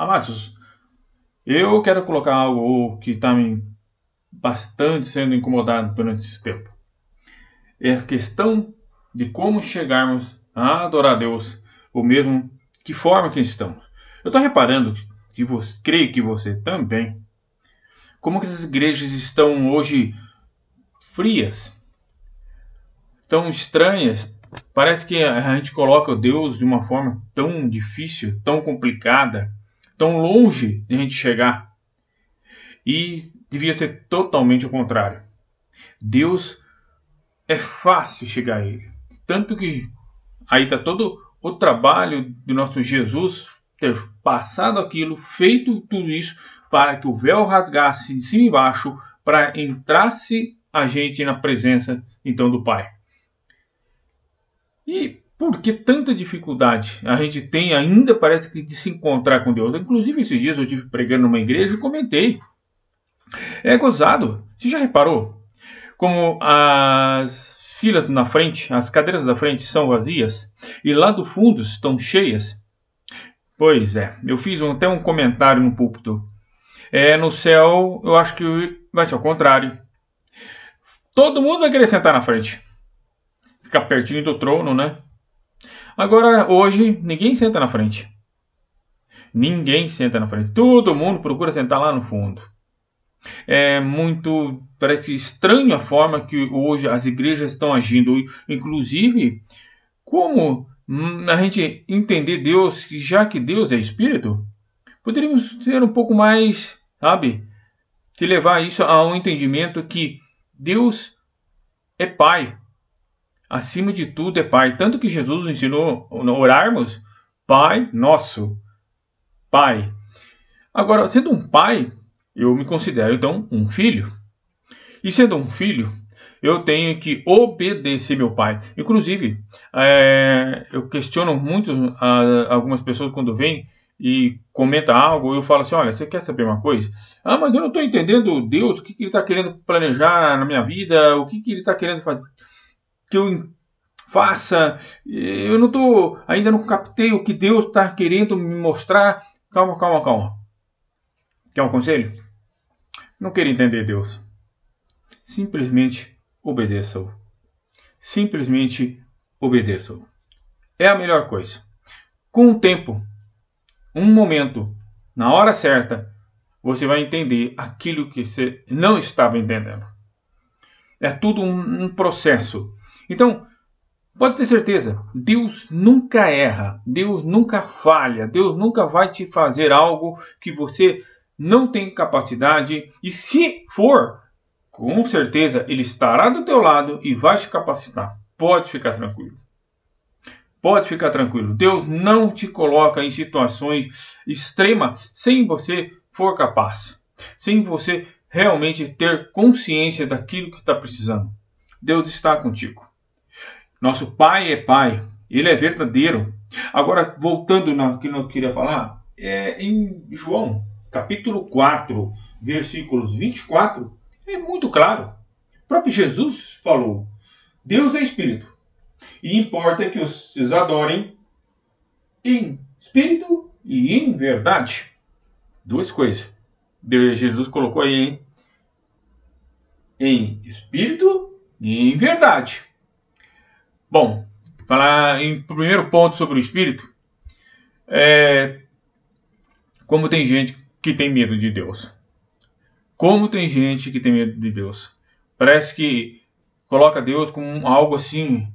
Amados, eu quero colocar algo que está me bastante sendo incomodado durante esse tempo. É a questão de como chegarmos a adorar a Deus, ou mesmo que forma que estamos. Eu estou reparando que você, creio que você também, como que essas igrejas estão hoje frias, tão estranhas. Parece que a gente coloca Deus de uma forma tão difícil, tão complicada, tão longe de a gente chegar. E devia ser totalmente o contrário. Deus é fácil chegar a Ele. Tanto que aí está todo o trabalho do nosso Jesus ter passado aquilo, feito tudo isso, para que o véu rasgasse de cima e embaixo, para entrasse a gente na presença então do Pai. E por que tanta dificuldade a gente tem ainda parece que de se encontrar com Deus? Inclusive esses dias eu estive pregando numa igreja e comentei. É gozado. Você já reparou como as filas na frente, as cadeiras da frente são vazias e lá do fundo estão cheias? Pois é, eu fiz até um comentário no púlpito. É, no céu, eu acho que vai ser o contrário. Todo mundo vai querer sentar na frente. Ficar pertinho do trono, né? Agora, hoje, ninguém senta na frente. Ninguém senta na frente. Todo mundo procura sentar lá no fundo. É muito, parece estranho a forma que hoje as igrejas estão agindo. Inclusive, como a gente entender Deus, já que Deus é Espírito, poderíamos ser um pouco mais, sabe, se levar isso a um entendimento que Deus é Pai. Acima de tudo é Pai. Tanto que Jesus ensinou a orarmos Pai nosso. Pai. Agora, sendo um pai, eu me considero então um filho. E sendo um filho, eu tenho que obedecer meu pai. Inclusive, é, eu questiono muito algumas pessoas quando vêm e comenta algo, eu falo assim, olha, você quer saber uma coisa? Ah, mas eu não estou entendendo Deus, o que, que ele está querendo planejar na minha vida, o que, que ele está querendo fazer, que eu faça, eu não estou, ainda não captei o que Deus está querendo me mostrar. Calma, calma, calma. Quer um conselho? Não queira entender Deus. Simplesmente obedeça-o. Simplesmente obedeça-o. É a melhor coisa. Com o tempo, um momento, na hora certa, você vai entender aquilo que você não estava entendendo. É tudo um, um processo. Então, pode ter certeza, Deus nunca erra, Deus nunca falha, Deus nunca vai te fazer algo que você não tem capacidade. E se for, com certeza ele estará do teu lado e vai te capacitar. Pode ficar tranquilo. Pode ficar tranquilo. Deus não te coloca em situações extremas sem você for capaz, sem você realmente ter consciência daquilo que está precisando. Deus está contigo. Nosso Pai é Pai, Ele é verdadeiro. Agora, voltando no que eu queria falar, é em João, capítulo 4, versículos 24, é muito claro. O próprio Jesus falou: Deus é Espírito e importa que vocês adorem em espírito e em verdade. Duas coisas. Jesus colocou aí hein? em espírito e em verdade. Bom, falar em primeiro ponto sobre o espírito. É, como tem gente que tem medo de Deus. Como tem gente que tem medo de Deus. Parece que coloca Deus como algo assim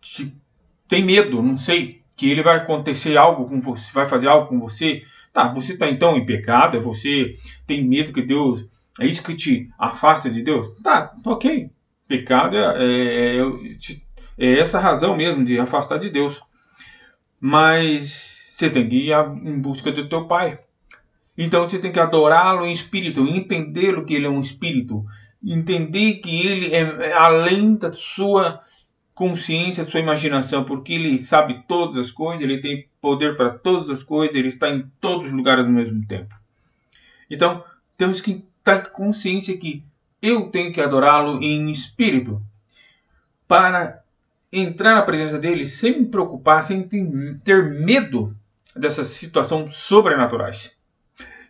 que tem medo, não sei, que ele vai acontecer algo com você, vai fazer algo com você. Tá, você está então em pecado, você tem medo que Deus. É isso que te afasta de Deus? Tá, ok. Pecado é, é, é, é essa razão mesmo de afastar de Deus. Mas você tem que ir em busca do teu pai. Então você tem que adorá-lo em espírito, entendê-lo que ele é um espírito, entender que ele é além da sua consciência da sua imaginação, porque ele sabe todas as coisas, ele tem poder para todas as coisas, ele está em todos os lugares ao mesmo tempo. Então, temos que estar consciência que eu tenho que adorá-lo em espírito, para entrar na presença dele sem me preocupar, sem ter medo dessas situações sobrenaturais.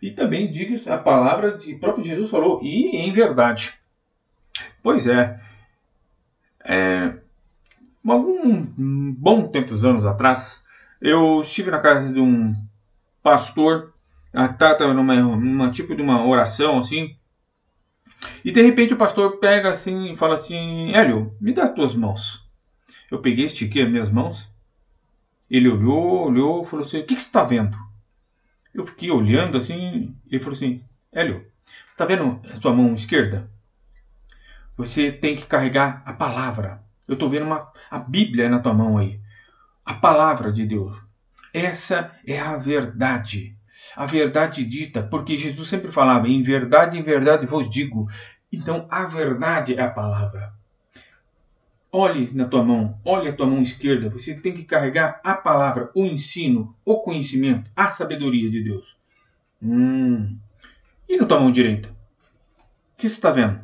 E também diga a palavra o próprio Jesus falou, e em verdade. Pois é, é algum bom tempo, anos atrás, eu estive na casa de um pastor, estava numa, numa tipo de uma oração assim, e de repente o pastor pega assim e fala assim: Hélio, me dá as tuas mãos. Eu peguei, estiquei as minhas mãos. Ele olhou, olhou, falou assim: O que, que você está vendo? Eu fiquei olhando assim. Ele falou assim: Hélio, está vendo a sua mão esquerda? Você tem que carregar a palavra. Eu estou vendo uma, a Bíblia na tua mão aí. A palavra de Deus. Essa é a verdade. A verdade dita, porque Jesus sempre falava: em verdade, em verdade vos digo. Então a verdade é a palavra. Olhe na tua mão, olhe a tua mão esquerda. Você tem que carregar a palavra, o ensino, o conhecimento, a sabedoria de Deus. Hum. E na tua mão direita? O que você está vendo?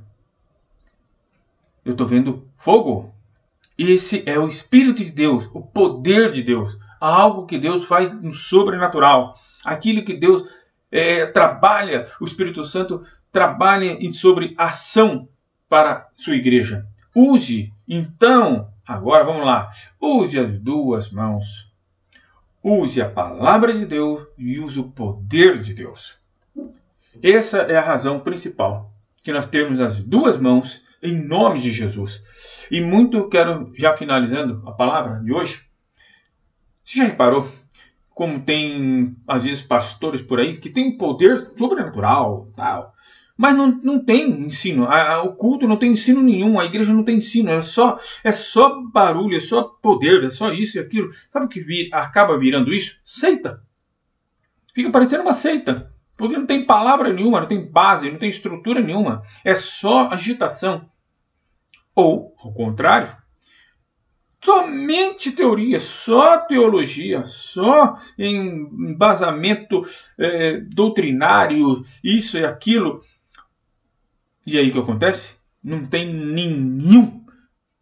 Eu estou vendo fogo. Esse é o Espírito de Deus, o poder de Deus, algo que Deus faz no sobrenatural, aquilo que Deus é, trabalha, o Espírito Santo trabalha sobre ação para sua igreja. Use, então, agora vamos lá, use as duas mãos. Use a palavra de Deus e use o poder de Deus. Essa é a razão principal que nós temos as duas mãos em nome de Jesus. E muito quero, já finalizando a palavra de hoje, você já reparou como tem, às vezes, pastores por aí que têm poder sobrenatural, tal, mas não, não tem ensino. A, a, o culto não tem ensino nenhum, a igreja não tem ensino, é só, é só barulho, é só poder, é só isso e aquilo. Sabe o que vi, acaba virando isso? Seita. Fica parecendo uma seita. Porque não tem palavra nenhuma, não tem base, não tem estrutura nenhuma. É só agitação. Ou, ao contrário, somente teoria, só teologia, só embasamento é, doutrinário, isso e aquilo. E aí o que acontece? Não tem nenhum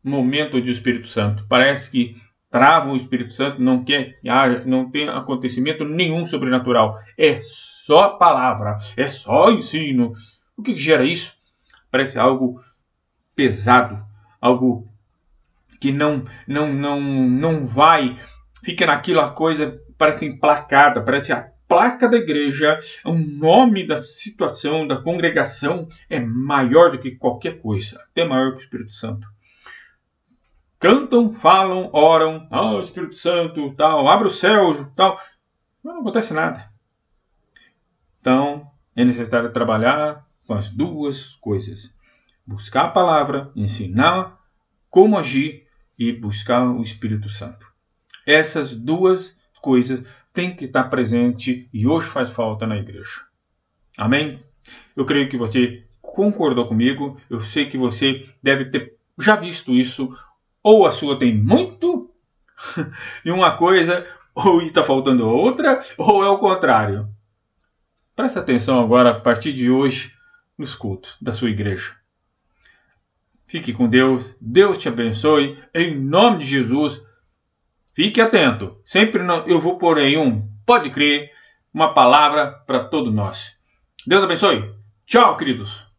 momento de Espírito Santo. Parece que trava o Espírito Santo, não quer, não tem acontecimento nenhum sobrenatural. É só palavra, é só ensino. O que gera isso? Parece algo pesado, algo que não não não não vai, fica naquilo a coisa parece emplacada, parece a placa da igreja, o nome da situação, da congregação é maior do que qualquer coisa, até maior que o Espírito Santo. Cantam, falam, oram, ah, oh, Espírito Santo, tal, abre o céu, tal, mas não acontece nada. Então, é necessário trabalhar com as duas coisas buscar a palavra, ensinar como agir e buscar o Espírito Santo. Essas duas coisas têm que estar presente e hoje faz falta na igreja. Amém? Eu creio que você concordou comigo. Eu sei que você deve ter já visto isso. Ou a sua tem muito e uma coisa, ou está faltando outra, ou é o contrário. Presta atenção agora, a partir de hoje, nos cultos da sua igreja. Fique com Deus. Deus te abençoe. Em nome de Jesus. Fique atento. Sempre eu vou pôr aí um, pode crer, uma palavra para todos nós. Deus abençoe. Tchau, queridos.